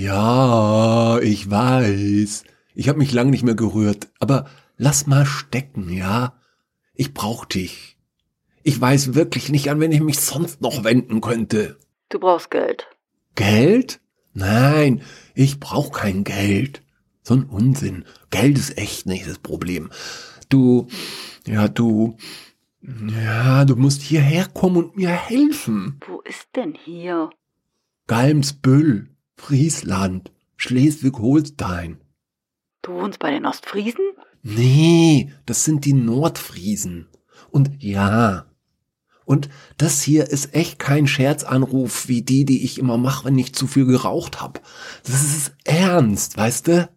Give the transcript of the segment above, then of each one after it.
Ja, ich weiß. Ich habe mich lang nicht mehr gerührt, aber lass mal stecken, ja? Ich brauch dich. Ich weiß wirklich nicht, an wen ich mich sonst noch wenden könnte. Du brauchst Geld. Geld? Nein, ich brauch kein Geld. So ein Unsinn. Geld ist echt nicht das Problem. Du, ja, du, ja, du musst hierher kommen und mir helfen. Wo ist denn hier? Galmsbüll, Friesland, Schleswig-Holstein. Du wohnst bei den Ostfriesen? Nee, das sind die Nordfriesen. Und ja. Und das hier ist echt kein Scherzanruf wie die, die ich immer mache, wenn ich zu viel geraucht hab. Das ist ernst, weißt du?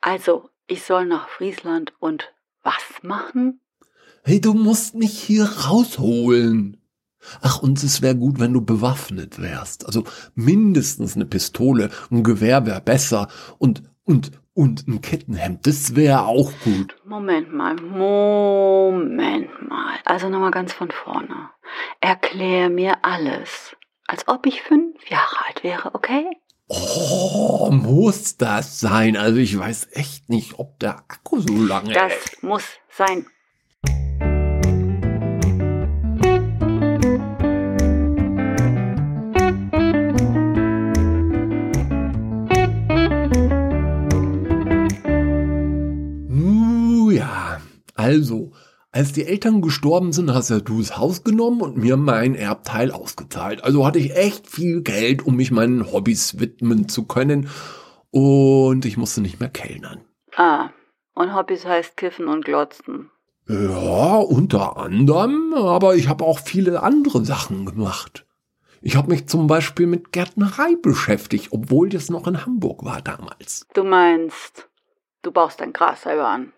Also, ich soll nach Friesland und was machen? Hey, du musst mich hier rausholen. Ach, und es wäre gut, wenn du bewaffnet wärst. Also mindestens eine Pistole, ein Gewehr wäre besser und, und, und ein Kettenhemd, das wäre auch gut. Moment mal, Moment mal. Also nochmal ganz von vorne. Erklär mir alles. Als ob ich fünf Jahre alt wäre, okay? Oh, muss das sein? Also ich weiß echt nicht, ob der Akku so lange Das hält. muss sein. Als die Eltern gestorben sind, hast ja du das Haus genommen und mir mein Erbteil ausgezahlt. Also hatte ich echt viel Geld, um mich meinen Hobbys widmen zu können. Und ich musste nicht mehr kellnern. Ah, und Hobbys heißt Kiffen und Glotzen. Ja, unter anderem, aber ich habe auch viele andere Sachen gemacht. Ich habe mich zum Beispiel mit Gärtnerei beschäftigt, obwohl das noch in Hamburg war damals. Du meinst, du baust dein Gras selber an.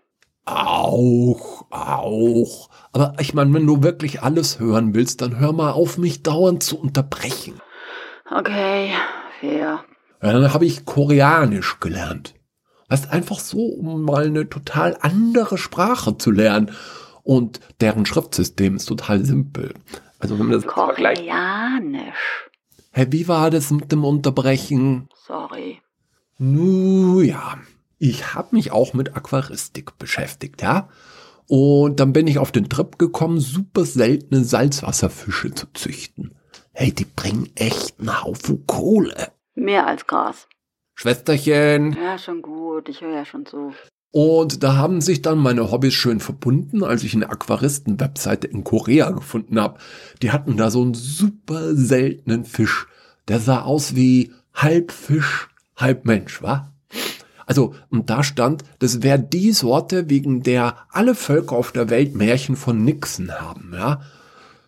Auch, auch. Aber ich meine, wenn du wirklich alles hören willst, dann hör mal auf, mich dauernd zu unterbrechen. Okay, fair. Ja, dann habe ich Koreanisch gelernt. Weißt einfach so, um mal eine total andere Sprache zu lernen. Und deren Schriftsystem ist total simpel. Also wenn man das. Koreanisch. Hä, wie war das mit dem Unterbrechen? Sorry. Nu ja, ich habe mich auch mit Aquaristik beschäftigt, ja. Und dann bin ich auf den Trip gekommen, super seltene Salzwasserfische zu züchten. Hey, die bringen echt einen Haufen Kohle. Mehr als Gras. Schwesterchen. Ja, schon gut. Ich höre ja schon zu. Und da haben sich dann meine Hobbys schön verbunden, als ich eine Aquaristen-Webseite in Korea gefunden habe. Die hatten da so einen super seltenen Fisch. Der sah aus wie halb Fisch, halb Mensch, wa? Also, und da stand, das wäre die Sorte, wegen der alle Völker auf der Welt Märchen von Nixon haben, ja.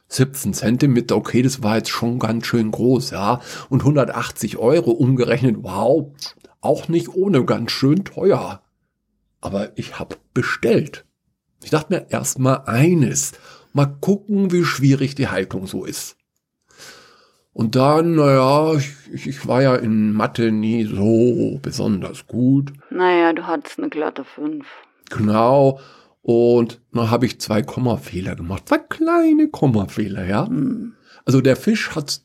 17 Zentimeter, okay, das war jetzt schon ganz schön groß, ja. Und 180 Euro umgerechnet, wow, auch nicht ohne, ganz schön teuer. Aber ich hab bestellt. Ich dachte mir erstmal eines, mal gucken, wie schwierig die Haltung so ist. Und dann, naja, ich, ich war ja in Mathe nie so besonders gut. Naja, du hattest eine glatte 5. Genau. Und dann habe ich zwei Kommafehler gemacht. Zwei kleine Kommafehler, ja. Also der Fisch hat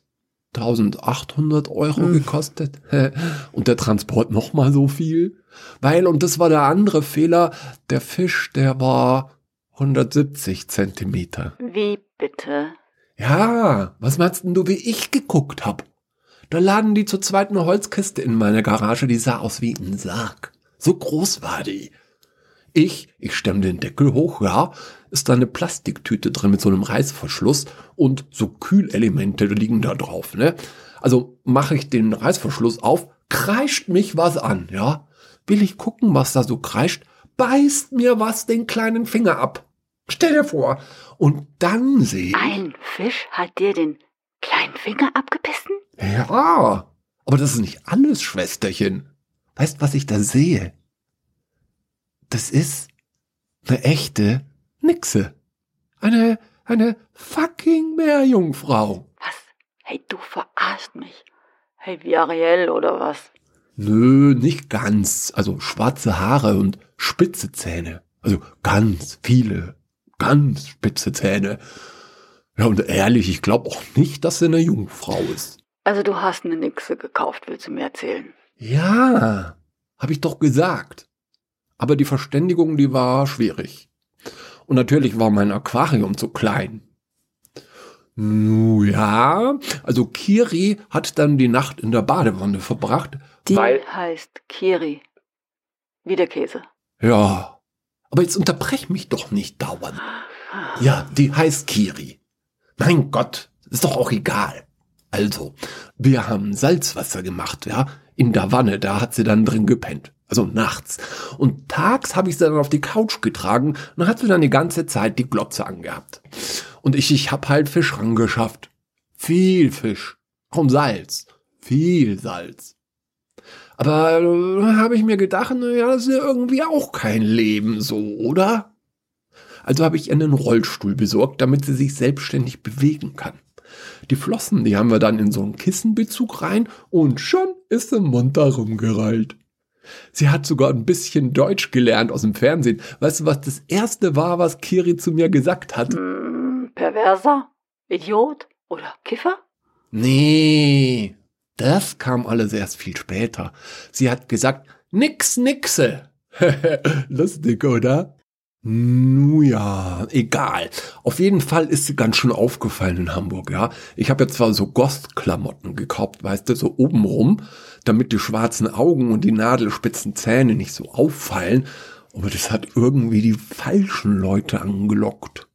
1800 Euro gekostet und der Transport noch mal so viel. Weil, und das war der andere Fehler, der Fisch, der war 170 Zentimeter. Wie bitte? Ja, was meinst denn du, wie ich geguckt hab? Da laden die zur zweiten Holzkiste in meiner Garage, die sah aus wie ein Sarg. So groß war die. Ich, ich stemme den Deckel hoch, ja, ist da eine Plastiktüte drin mit so einem Reißverschluss und so Kühlelemente liegen da drauf, ne? Also mache ich den Reißverschluss auf, kreischt mich was an, ja? Will ich gucken, was da so kreischt, beißt mir was den kleinen Finger ab. Stell dir vor. Und dann sehe ich. Ein Fisch hat dir den kleinen Finger abgebissen? Ja, aber das ist nicht alles, Schwesterchen. Weißt, was ich da sehe? Das ist eine echte Nixe. Eine, eine fucking Meerjungfrau. Was? Hey, du verarschst mich. Hey, wie Ariel oder was? Nö, nicht ganz. Also schwarze Haare und spitze Zähne. Also ganz viele, ganz spitze Zähne. Ja, und ehrlich, ich glaube auch nicht, dass sie eine Jungfrau ist. Also du hast eine Nixe gekauft, willst du mir erzählen? Ja, habe ich doch gesagt. Aber die Verständigung, die war schwierig. Und natürlich war mein Aquarium zu klein. Nu ja, also Kiri hat dann die Nacht in der Badewanne verbracht. Die weil, heißt Kiri. Wie der Käse. ja, aber jetzt unterbrech mich doch nicht dauernd. Ja, die heißt Kiri. Mein Gott, ist doch auch egal. Also, wir haben Salzwasser gemacht, ja, in der Wanne, da hat sie dann drin gepennt. Also nachts. Und tags habe ich sie dann auf die Couch getragen und dann hat sie dann die ganze Zeit die Glotze angehabt. Und ich, ich hab halt Fisch rangeschafft. Viel Fisch. Und Salz. Viel Salz. Aber äh, habe ich mir gedacht, na ja, das ist ja irgendwie auch kein Leben so, oder? Also habe ich ihr einen Rollstuhl besorgt, damit sie sich selbstständig bewegen kann. Die Flossen, die haben wir dann in so einen Kissenbezug rein und schon ist sie munter rumgereilt. Sie hat sogar ein bisschen Deutsch gelernt aus dem Fernsehen. Weißt du, was das erste war, was Kiri zu mir gesagt hat? Hm, Perverser? Idiot? Oder Kiffer? Nee, das kam alles erst viel später. Sie hat gesagt, nix, nixe. Lustig, oder? Nu ja, egal. Auf jeden Fall ist sie ganz schön aufgefallen in Hamburg, ja. Ich habe ja zwar so Ghost-Klamotten gekauft, weißt du, so obenrum, damit die schwarzen Augen und die nadelspitzen Zähne nicht so auffallen, aber das hat irgendwie die falschen Leute angelockt.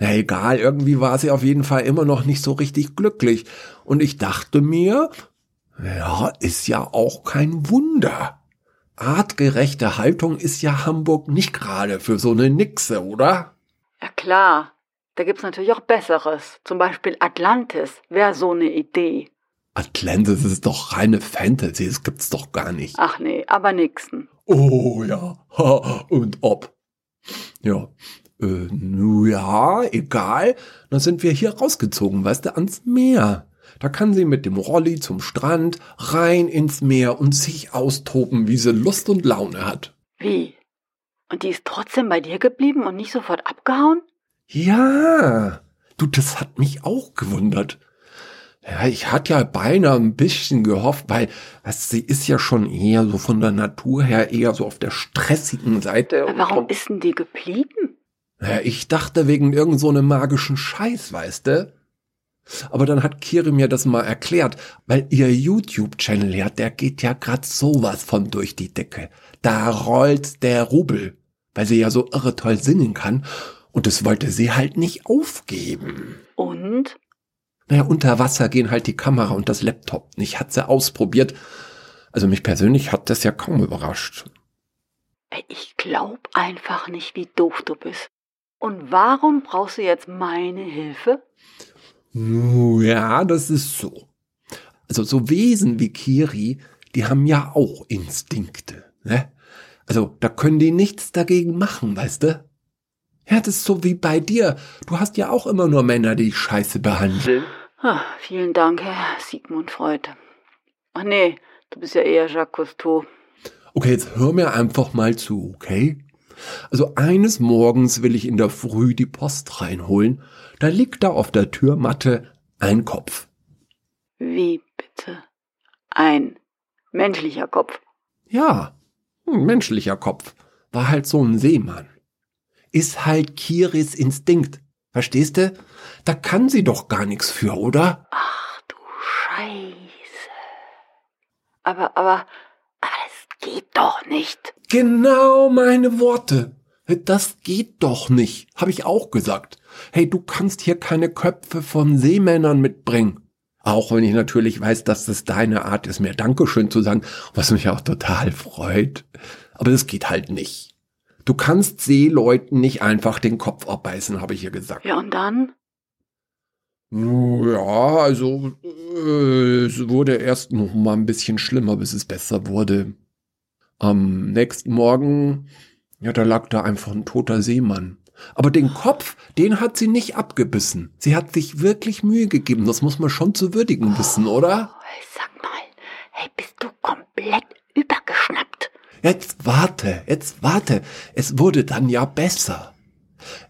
Na egal, irgendwie war sie auf jeden Fall immer noch nicht so richtig glücklich. Und ich dachte mir, ja, ist ja auch kein Wunder. Artgerechte Haltung ist ja Hamburg nicht gerade für so eine Nixe, oder? Ja klar. Da gibt's natürlich auch Besseres. Zum Beispiel Atlantis wäre so eine Idee. Atlantis ist doch reine Fantasy, das gibt's doch gar nicht. Ach nee, aber nixen. Oh ja, ha, und ob. Ja, äh, nu ja, egal. Dann sind wir hier rausgezogen, weißt du, ans Meer. Da kann sie mit dem Rolli zum Strand, rein ins Meer und sich austoben, wie sie Lust und Laune hat. Wie? Und die ist trotzdem bei dir geblieben und nicht sofort abgehauen? Ja, du, das hat mich auch gewundert. Ja, ich hatte ja beinahe ein bisschen gehofft, weil weißt, sie ist ja schon eher so von der Natur her eher so auf der stressigen Seite. Aber Warum ist denn die geblieben? Ich dachte wegen irgend so einem magischen Scheiß, weißt du? Aber dann hat Kiri mir das mal erklärt, weil ihr YouTube-Channel, ja, der geht ja grad sowas von durch die Decke. Da rollt der Rubel, weil sie ja so irre toll singen kann. Und das wollte sie halt nicht aufgeben. Und? Naja, unter Wasser gehen halt die Kamera und das Laptop nicht. Hat sie ausprobiert. Also mich persönlich hat das ja kaum überrascht. Ich glaub einfach nicht, wie doof du bist. Und warum brauchst du jetzt meine Hilfe? Ja, das ist so. Also so Wesen wie Kiri, die haben ja auch Instinkte, ne? Also da können die nichts dagegen machen, weißt du? Ja, das ist so wie bei dir. Du hast ja auch immer nur Männer, die scheiße behandeln. Ah, vielen Dank, Herr Sigmund Freud. Ach nee, du bist ja eher Jacques Cousteau. Okay, jetzt hör mir einfach mal zu, okay? Also eines Morgens will ich in der Früh die Post reinholen. Da liegt da auf der Türmatte ein Kopf. Wie bitte? Ein menschlicher Kopf. Ja, ein menschlicher Kopf. War halt so ein Seemann. Ist halt Kiris Instinkt. Verstehst du? Da kann sie doch gar nichts für, oder? Ach du Scheiße. Aber, aber, aber das geht doch nicht. Genau meine Worte. Das geht doch nicht, habe ich auch gesagt. Hey, du kannst hier keine Köpfe von Seemännern mitbringen. Auch wenn ich natürlich weiß, dass das deine Art ist, mir Dankeschön zu sagen, was mich auch total freut. Aber das geht halt nicht. Du kannst Seeleuten nicht einfach den Kopf abbeißen, habe ich ihr gesagt. Ja, und dann? Nu, Ja, also äh, es wurde erst noch mal ein bisschen schlimmer, bis es besser wurde. Am nächsten Morgen, ja, da lag da einfach ein toter Seemann. Aber den Kopf, den hat sie nicht abgebissen. Sie hat sich wirklich Mühe gegeben. Das muss man schon zu würdigen wissen, oder? Oh, sag mal, hey, bist du komplett übergeschnappt? Jetzt warte, jetzt warte. Es wurde dann ja besser.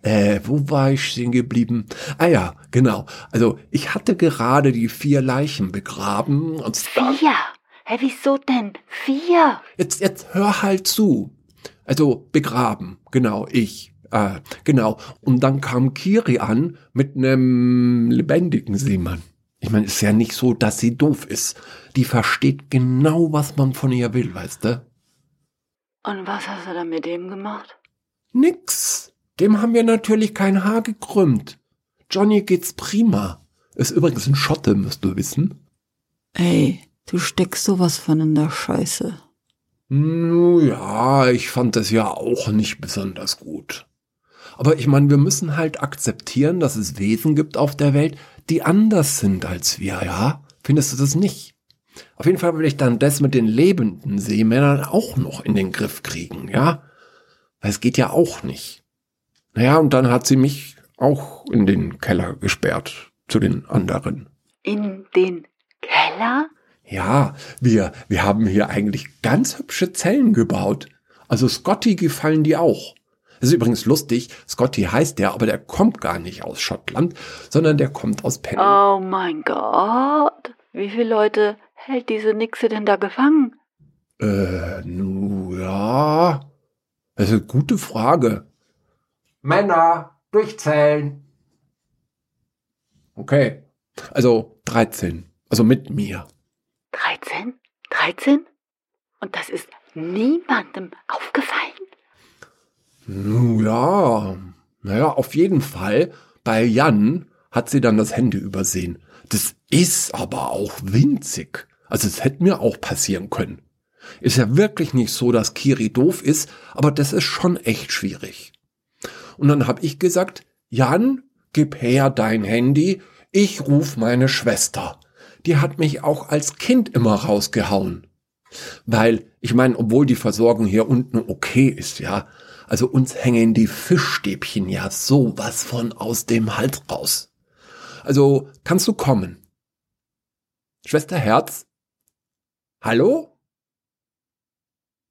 Äh, wo war ich stehen geblieben? Ah ja, genau. Also ich hatte gerade die vier Leichen begraben und Vier? Hä, wieso denn? Vier? Jetzt, jetzt hör halt zu. Also begraben, genau, ich. Äh, genau. Und dann kam Kiri an mit einem lebendigen Seemann. Ich meine, ist ja nicht so, dass sie doof ist. Die versteht genau, was man von ihr will, weißt du? Und was hast du dann mit dem gemacht? Nix. Dem haben wir natürlich kein Haar gekrümmt. Johnny geht's prima. Ist übrigens ein Schotte, musst du wissen. Ey, du steckst sowas von in der Scheiße. Nu ja, ich fand das ja auch nicht besonders gut. Aber ich meine, wir müssen halt akzeptieren, dass es Wesen gibt auf der Welt, die anders sind als wir, ja? Findest du das nicht? Auf jeden Fall will ich dann das mit den lebenden Seemännern auch noch in den Griff kriegen, ja? Weil es geht ja auch nicht. Naja, und dann hat sie mich auch in den Keller gesperrt zu den anderen. In den Keller? Ja, wir, wir haben hier eigentlich ganz hübsche Zellen gebaut. Also Scotty gefallen die auch. Das ist übrigens lustig, Scotty heißt der, aber der kommt gar nicht aus Schottland, sondern der kommt aus Penn. Oh mein Gott. Wie viele Leute hält diese Nixe denn da gefangen? Äh, nu ja. Das ist eine gute Frage. Männer, durchzählen. Okay. Also 13. Also mit mir. 13? 13? Und das ist niemandem aufgefallen? Nu ja. Naja, auf jeden Fall. Bei Jan hat sie dann das Handy übersehen. Das ist aber auch winzig. Also es hätte mir auch passieren können. Ist ja wirklich nicht so, dass Kiri doof ist, aber das ist schon echt schwierig. Und dann habe ich gesagt, Jan, gib her dein Handy, ich ruf meine Schwester. Die hat mich auch als Kind immer rausgehauen. Weil, ich meine, obwohl die Versorgung hier unten okay ist, ja, also uns hängen die Fischstäbchen ja sowas von aus dem Hals raus. Also, kannst du kommen? Schwester Herz? Hallo?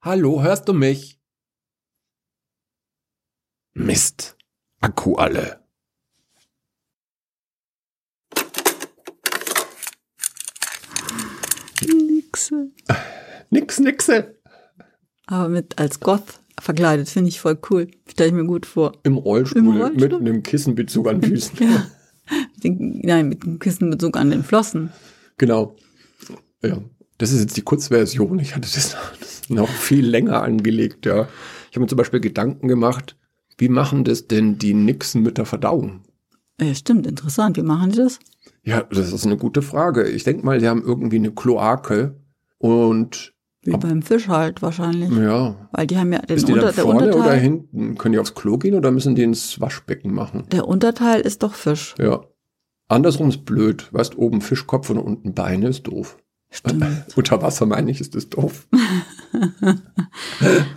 Hallo, hörst du mich? Mist. Akku alle. Nixe. Nix, nixe. Aber mit als Goth verkleidet, finde ich voll cool. Stelle ich mir gut vor. Im Rollstuhl, Im Rollstuhl? mit einem Kissenbezug an Füßen. Ja. Den, nein, mit dem Kissenbezug an den Flossen. Genau. Ja. Das ist jetzt die Kurzversion. Ich hatte das noch viel länger angelegt, ja. Ich habe mir zum Beispiel Gedanken gemacht, wie machen das denn die Nixen mit der Verdauung? Ja, stimmt, interessant. Wie machen die das? Ja, das ist eine gute Frage. Ich denke mal, die haben irgendwie eine Kloake und Wie beim Fisch halt wahrscheinlich. ja. Weil die haben ja den Ist die Unter, dann vorne oder Unterteil. hinten? Können die aufs Klo gehen oder müssen die ins Waschbecken machen? Der Unterteil ist doch Fisch. Ja. Andersrum ist blöd. Weißt, oben Fischkopf und unten Beine ist doof. Stimmt. Unter Wasser meine ich, ist das doof.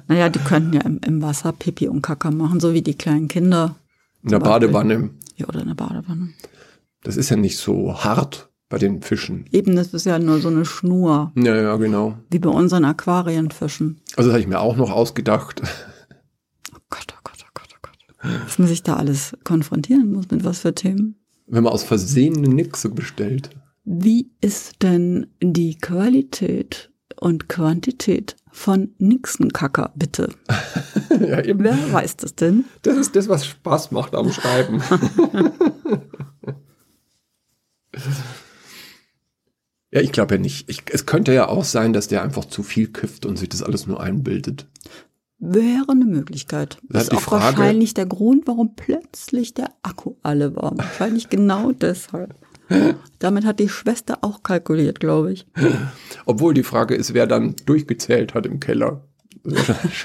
naja, die könnten ja im, im Wasser Pipi und Kaka machen, so wie die kleinen Kinder. In der. Badewanne. Ja, oder in der Badewanne. Das ist ja nicht so hart bei den Fischen. Eben, das ist ja nur so eine Schnur, Ja, ja, genau. wie bei unseren Aquarienfischen. Also das habe ich mir auch noch ausgedacht. Oh Gott, oh Gott, oh Gott, oh Gott. Was man sich da alles konfrontieren muss, mit was für Themen. Wenn man aus Versehen eine Nixe bestellt. Wie ist denn die Qualität und Quantität von Nixenkacker, bitte? ja, eben. Wer weiß das denn? Das ist das, was Spaß macht am Schreiben. ja, ich glaube ja nicht. Ich, es könnte ja auch sein, dass der einfach zu viel kifft und sich das alles nur einbildet. Wäre eine Möglichkeit. Das Das ist auch Frage- wahrscheinlich der Grund, warum plötzlich der Akku alle war. Wahrscheinlich genau deshalb. Damit hat die Schwester auch kalkuliert, glaube ich. Obwohl die Frage ist, wer dann durchgezählt hat im Keller.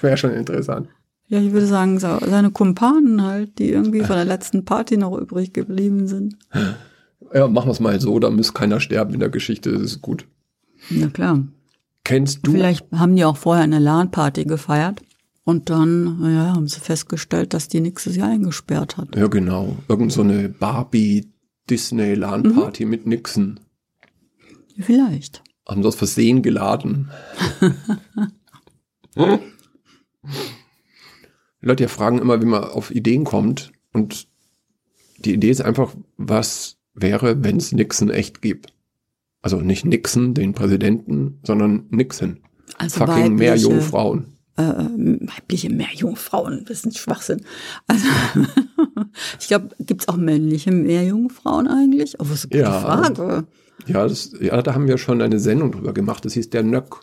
Wäre schon, interessant. Ja, ich würde sagen, seine Kumpanen halt, die irgendwie von der letzten Party noch übrig geblieben sind. Ja, machen wir es mal so, da muss keiner sterben in der Geschichte, das ist gut. Na klar. Kennst du? Vielleicht haben die auch vorher eine LAN-Party gefeiert und dann ja, haben sie festgestellt, dass die nächstes Jahr eingesperrt hat. Ja, genau. Irgend so eine Barbie Disneyland Party mit Nixon. Vielleicht. Haben sie aus Versehen geladen. Leute ja fragen immer, wie man auf Ideen kommt. Und die Idee ist einfach, was wäre, wenn es Nixon echt gibt? Also nicht Nixon, den Präsidenten, sondern Nixon. Also Fucking weibliche- Meerjungfrauen. äh, weibliche Meerjungfrauen, das ist ein Schwachsinn. Also, ich glaube, gibt's auch männliche Meerjungfrauen eigentlich? Oh, was eine gute Ja. Frage. Ja, das, ja, da haben wir schon eine Sendung drüber gemacht. Das hieß der Nöck.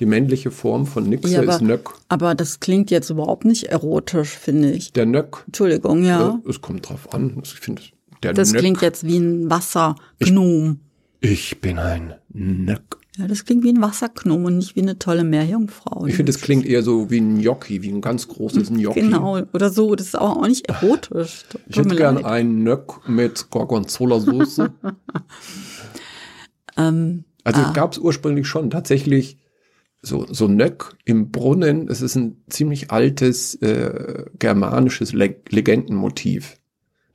Die männliche Form von Nixe Ja, ist Nöck. aber das klingt jetzt überhaupt nicht erotisch, finde ich. Der Nöck. Entschuldigung, ja. Äh, es kommt drauf an. Ich finde, der Das Nöck. klingt jetzt wie ein Wassergnom. Ich bin ein Nöck. Ja, das klingt wie ein Wassergnom und nicht wie eine tolle Meerjungfrau. Ich finde, es klingt eher so wie ein Gnocchi, wie ein ganz großes Gnocchi. Genau, oder so. Das ist auch, auch nicht erotisch. Tut Ich hätte gern leid. einen Nöck mit Gorgonzola-Soße. Ähm, Also gab es ursprünglich schon tatsächlich so, so Nöck im Brunnen. Es ist ein ziemlich altes äh, germanisches Le Legendenmotiv.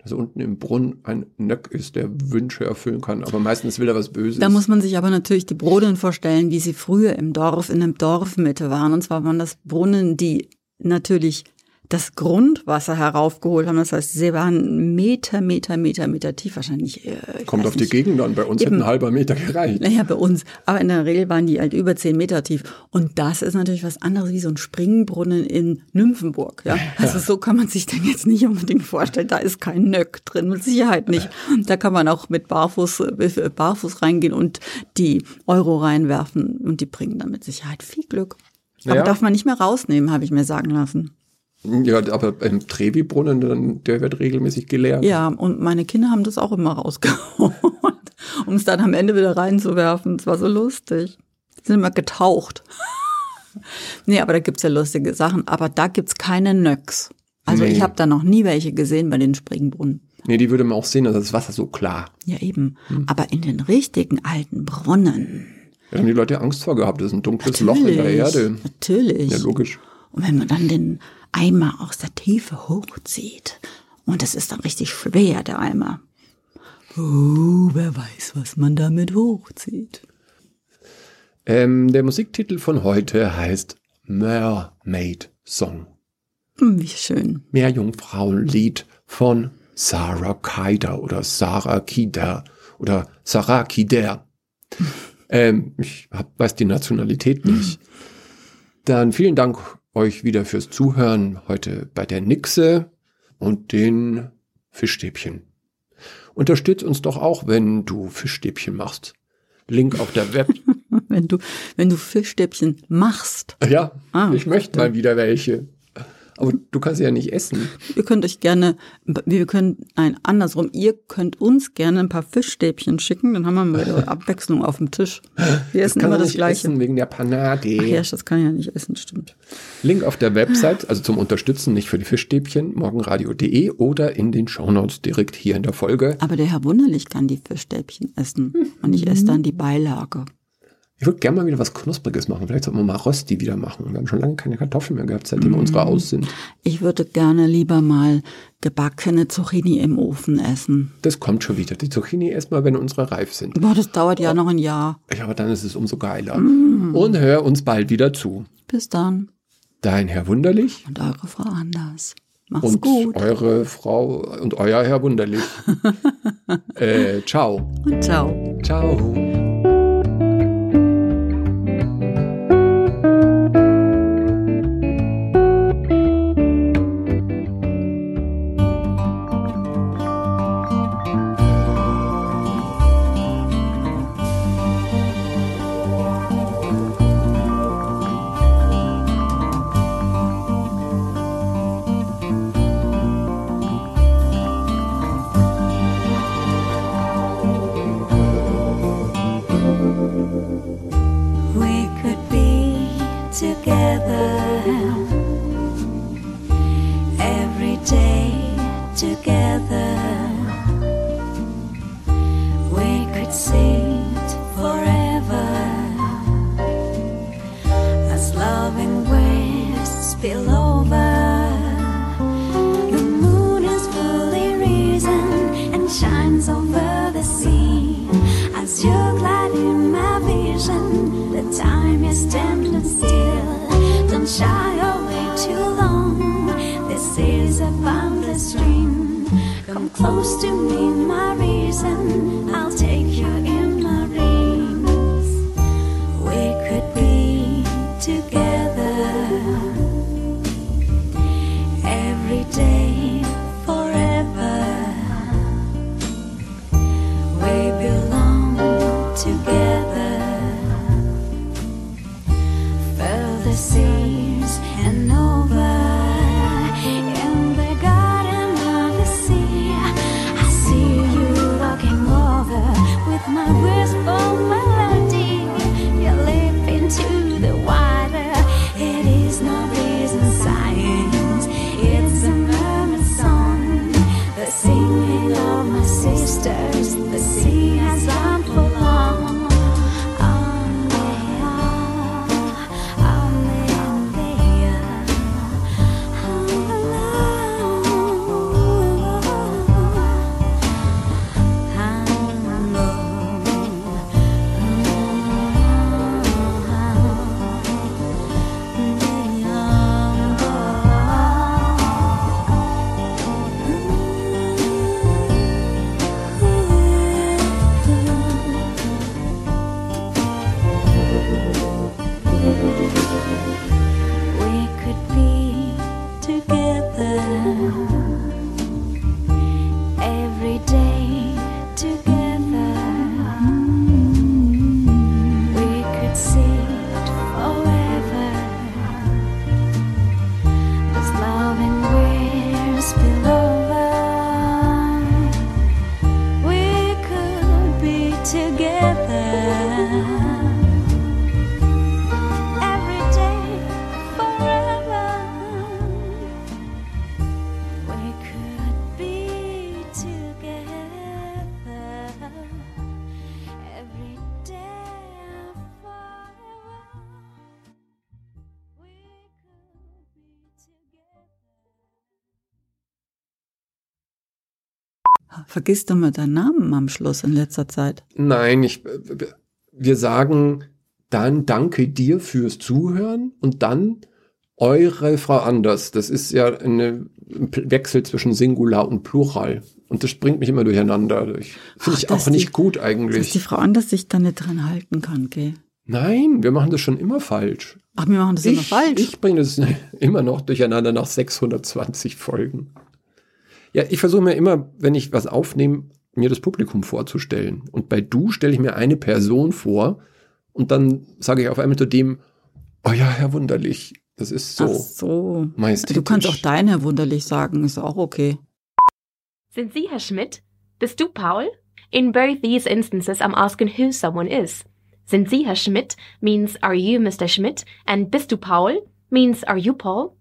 Dass unten im Brunnen ein Nöck ist, der Wünsche erfüllen kann. Aber meistens will er was Böses. Da muss man sich aber natürlich die Brunnen vorstellen, wie sie früher im Dorf, in einem Dorfmitte waren. Und zwar waren das Brunnen, die natürlich das Grundwasser heraufgeholt haben. Das heißt, sie waren Meter, Meter, Meter, Meter tief. Wahrscheinlich. Äh, Kommt auf die nicht. Gegend an. Bei uns hätte Eben. ein halber Meter gereicht. Naja, bei uns. Aber in der Regel waren die halt über zehn Meter tief. Und das ist natürlich was anderes wie so ein Springbrunnen in Nymphenburg. Ja? Also so kann man sich den jetzt nicht unbedingt vorstellen. Da ist kein Nöck drin, mit Sicherheit nicht. Da kann man auch mit Barfuß, äh, Barfuß reingehen und die Euro reinwerfen. Und die bringen dann mit Sicherheit viel Glück. Aber Ja. darf man nicht mehr rausnehmen, habe ich mir sagen lassen. Ja, aber beim Trevi-Brunnen, dann- der wird regelmäßig geleert. Ja, und meine Kinder haben das auch immer rausgeholt, um es dann am Ende wieder reinzuwerfen. Es war so lustig. Die sind immer getaucht. nee, aber da gibt's ja lustige Sachen. Aber da gibt's keine Nöcks. Also Nee. ich habe da noch nie welche gesehen bei den Springbrunnen. Nee, die würde man auch sehen, ist das Wasser so klar. Ja, eben. Hm. Aber in den richtigen alten Brunnen. Da haben die Leute Angst vor gehabt. Das ist ein dunkles Loch in der Erde. Natürlich. Ja, logisch. Und wenn man dann den Eimer aus der Tiefe hochzieht, und es ist dann richtig schwer, der Eimer. Oh, wer weiß, was man damit hochzieht. Ähm, der Musiktitel von heute heißt Mermaid Song. Hm, wie schön. Meerjungfrauenlied von Sarah Kaider oder Sarah Kider oder Sarah Kider. ähm, ich hab, weiß die Nationalität nicht. Dann vielen Dank euch wieder fürs Zuhören heute bei der Nixe und den Fischstäbchen. Unterstütz uns doch auch, wenn du Fischstäbchen machst. Link auf der Web. Wenn du, wenn du Fischstäbchen machst, ja, Ah, ich möchte mal wieder welche. Aber du kannst ja nicht essen. ihr könnt euch gerne, wir können, nein, andersrum, ihr könnt uns gerne ein paar Fischstäbchen schicken, dann haben wir mal wieder Abwechslung auf dem Tisch. Wir essen Kann immer das nicht Gleiche. essen wegen der Panade. Ach ja, das kann ich ja nicht essen, stimmt. Link auf der Website, also zum Unterstützen, nicht für die Fischstäbchen, morgenradio.de oder in den Shownotes direkt hier in der Folge. Aber der Herr Wunderlich kann die Fischstäbchen essen und ich esse dann die Beilage. Ich würde gerne mal wieder was Knuspriges machen. Vielleicht sollten wir mal Rösti wieder machen. Wir haben schon lange keine Kartoffeln mehr gehabt, seitdem unsere aus sind. Ich würde gerne lieber mal gebackene Zucchini im Ofen essen. Das kommt schon wieder. Die Zucchini erstmal, wenn unsere reif sind. Boah, das dauert ja noch ein Jahr. Ja, aber dann ist es umso geiler. Und hör uns bald wieder zu. Bis dann. Dein Herr Wunderlich Und eure Frau Anders. Mach's und gut. eure Frau und euer Herr Wunderlich. äh, ciao. Und ciao. Ciao. Vergisst du mal deinen Namen am Schluss in letzter Zeit? Nein, ich, wir sagen dann danke dir fürs Zuhören und dann eure Frau Anders. Das ist ja eine, ein Wechsel zwischen Singular und Plural. Und das bringt mich immer durcheinander. Ich, Finde ich dass auch nicht die- gut Dass eigentlich. die Frau anders sich da nicht dran halten kann, gell? Nein, wir machen das schon immer falsch. Ach, wir machen das immer Ich, falsch. ich bringe das immer noch durcheinander nach 620 Folgen. Ja, ich versuche mir immer, wenn ich was aufnehme, mir das Publikum vorzustellen. Und bei du stelle ich mir eine Person vor und dann sage ich auf einmal zu dem, oh ja, Herr Wunderlich, das ist so. Ach so. majestätisch. Du kannst auch deine wunderlich sagen, ist auch okay. Sind Sie Herr Schmidt? Bist du Paul? In both these instances, I'm asking who someone is. Sind Sie Herr Schmidt means are you Mr. Schmidt and bist du Paul means are you Paul?